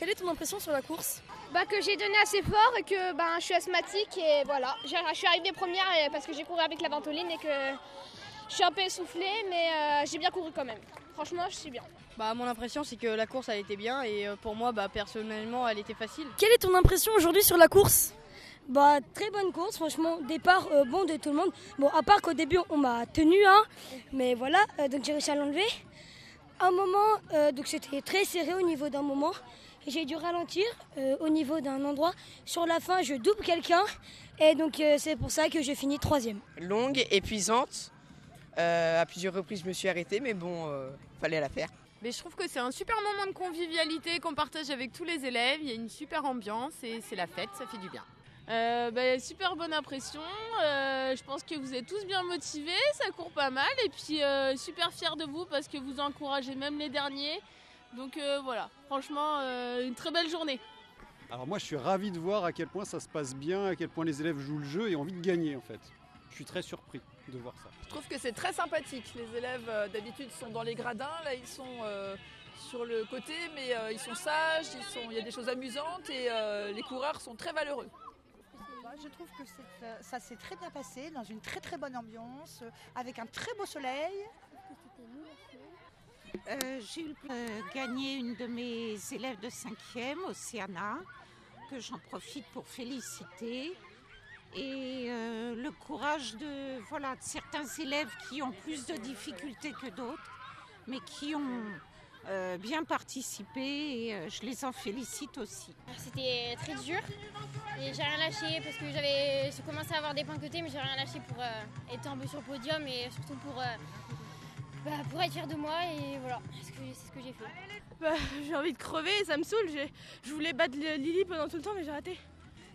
Quelle est ton impression sur la course? Bah, Que j'ai donné assez fort et que bah, je suis asthmatique et voilà. Je suis arrivée première parce que j'ai couru avec la ventoline et que je suis un peu essoufflée mais euh, j'ai bien couru quand même. Franchement, je suis bien. Bah, mon impression, c'est que la course, elle était bien et euh, pour moi, bah, personnellement, elle était facile. Quelle est ton impression aujourd'hui sur la course? Bah, très bonne course, franchement, départ euh, bon de tout le monde. Bon, à part qu'au début, on m'a tenu, hein, mais voilà, euh, donc j'ai réussi à l'enlever. Un moment, donc c'était très serré au niveau d'un moment. J'ai dû ralentir au niveau d'un endroit. Sur la fin, je double quelqu'un et donc c'est pour ça que j'ai fini troisième. Longue, épuisante. à plusieurs reprises, je me suis arrêtée, mais bon, fallait la faire. Mais je trouve que c'est un super moment de convivialité qu'on partage avec tous les élèves. Il y a une super ambiance et c'est la fête, ça fait du bien. Euh, bah, super bonne impression. Euh, je pense que vous êtes tous bien motivés, ça court pas mal. Et puis euh, super fier de vous parce que vous encouragez même les derniers. Donc voilà, franchement, une très belle journée. Alors moi je suis ravi de voir à quel point ça se passe bien, à quel point les élèves jouent le jeu et ont envie de gagner en fait. Je suis très surpris de voir ça. Je trouve que c'est très sympathique. Les élèves euh, d'habitude sont dans les gradins, là ils sont euh, sur le côté, mais euh, ils sont sages, il y a des choses amusantes et les coureurs sont très valeureux. Je trouve que ça s'est très bien passé, dans une très très bonne ambiance, avec un très beau soleil. J'ai eu gagné une de mes élèves de 5e, Océana, que j'en profite pour féliciter et euh, le courage de, voilà, de certains élèves qui ont plus de difficultés que d'autres, mais qui ont euh, bien participé et euh, je les en félicite aussi. C'était très dur et j'ai rien lâché parce que j'avais commencé à avoir des points côté mais j'ai rien lâché pour être un peu sur le podium et surtout pour, bah, pour être fier de moi et voilà, c'est ce que j'ai fait. Bah, j'ai envie de crever et ça me saoule, je voulais battre Lily pendant tout le temps mais j'ai raté.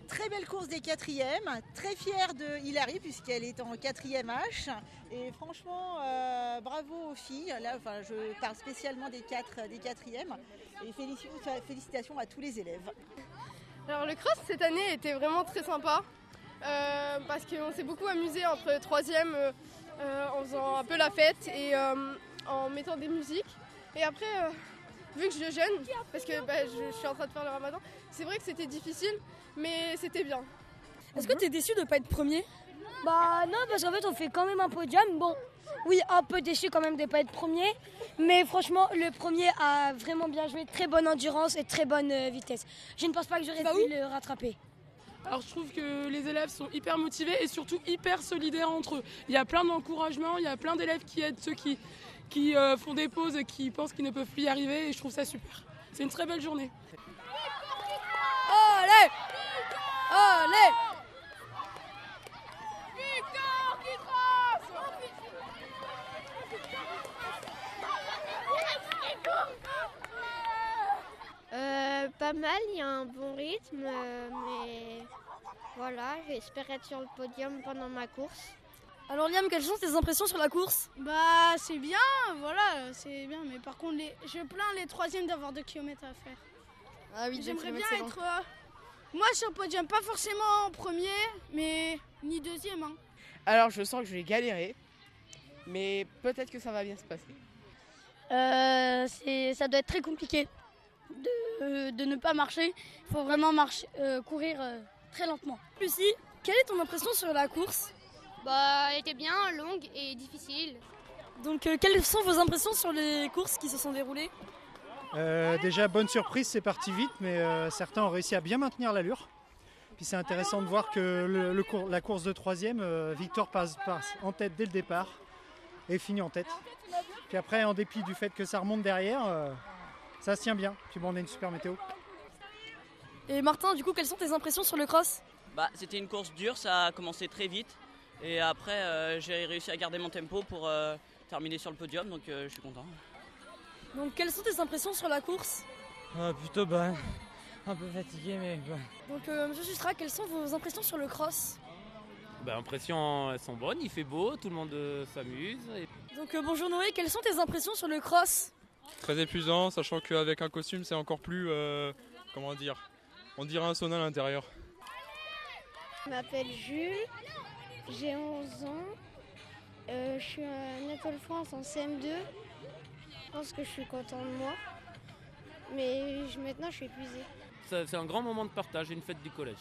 Très belle course des quatrièmes, très fière de Hilary puisqu'elle est en quatrième H. Et franchement, euh, bravo aux filles. Là, enfin, je parle spécialement des, quatre, des quatrièmes. Et félicitations à tous les élèves. Alors le cross cette année était vraiment très sympa euh, parce qu'on s'est beaucoup amusé entre troisième euh, en faisant un peu la fête et en mettant des musiques. Et après, vu que je jeûne, parce que bah, je, suis en train de faire le ramadan, c'est vrai que c'était difficile, mais c'était bien. Est-ce que tu es déçu de ne pas être premier? Bah non, parce qu'en fait on fait quand même un podium. Bon, oui, un peu déçu quand même de ne pas être premier, mais franchement le premier a vraiment bien joué, très bonne endurance et très bonne euh, vitesse. Je ne pense pas que j'aurais pu le rattraper. Alors je trouve que les élèves sont hyper motivés et surtout hyper solidaires entre eux. Il y a plein d'encouragements, il y a plein d'élèves qui aident ceux qui, qui euh, font des pauses et qui pensent qu'ils ne peuvent plus y arriver et je trouve ça super. C'est une très belle journée. Allez Allez euh, pas mal, il y a un bon rythme, euh, mais voilà, j'espère être sur le podium pendant ma course. Alors Liam, quelles sont tes impressions sur la course? Bah c'est bien, voilà, c'est bien, mais par contre les... je plains les troisièmes d'avoir 2 km à faire. Ah oui, J'aimerais bien être euh, moi sur le podium, pas forcément en premier, mais ni deuxième. Hein. Alors je sens que je vais galérer, mais peut-être que ça va bien se passer. Euh, ça doit être très compliqué de, de ne pas marcher. Il faut vraiment marcher, euh, courir euh, très lentement. Lucie, quelle est ton impression sur la course? Bah, elle était bien longue et difficile. Donc, euh, quelles sont vos impressions sur les courses qui se sont déroulées? Euh, Déjà, bonne surprise, c'est parti vite, mais euh, certains ont réussi à bien maintenir l'allure. Puis c'est intéressant de voir que le, la course de troisième, Victor passe, en tête dès le départ et finit en tête. Puis après, en dépit du fait que ça remonte derrière, ça se tient bien. Puis bon, on a une super météo. Et Martin, du coup, quelles sont tes impressions sur le cross? Bah, C'était une course dure, ça a commencé très vite. Et après, euh, j'ai réussi à garder mon tempo pour euh, terminer sur le podium, donc euh, je suis content. Donc, quelles sont tes impressions sur la course? Ah, Plutôt bonne. Un peu fatigué, mais bon. Donc, Monsieur Sustra, quelles sont vos impressions sur le cross? Bah, impressions, elles sont bonnes, il fait beau, tout le monde s'amuse. Donc, bonjour Noé, quelles sont tes impressions sur le cross? Très épuisant, sachant qu'avec un costume, c'est encore plus. comment dire On dirait un sauna à l'intérieur. Je m'appelle Jules. J'ai 11 ans. Euh, je suis à École France en CM2. Je pense que je suis content de moi. Mais maintenant je suis épuisée. Ça- C'est un grand moment de partage, une fête du collège.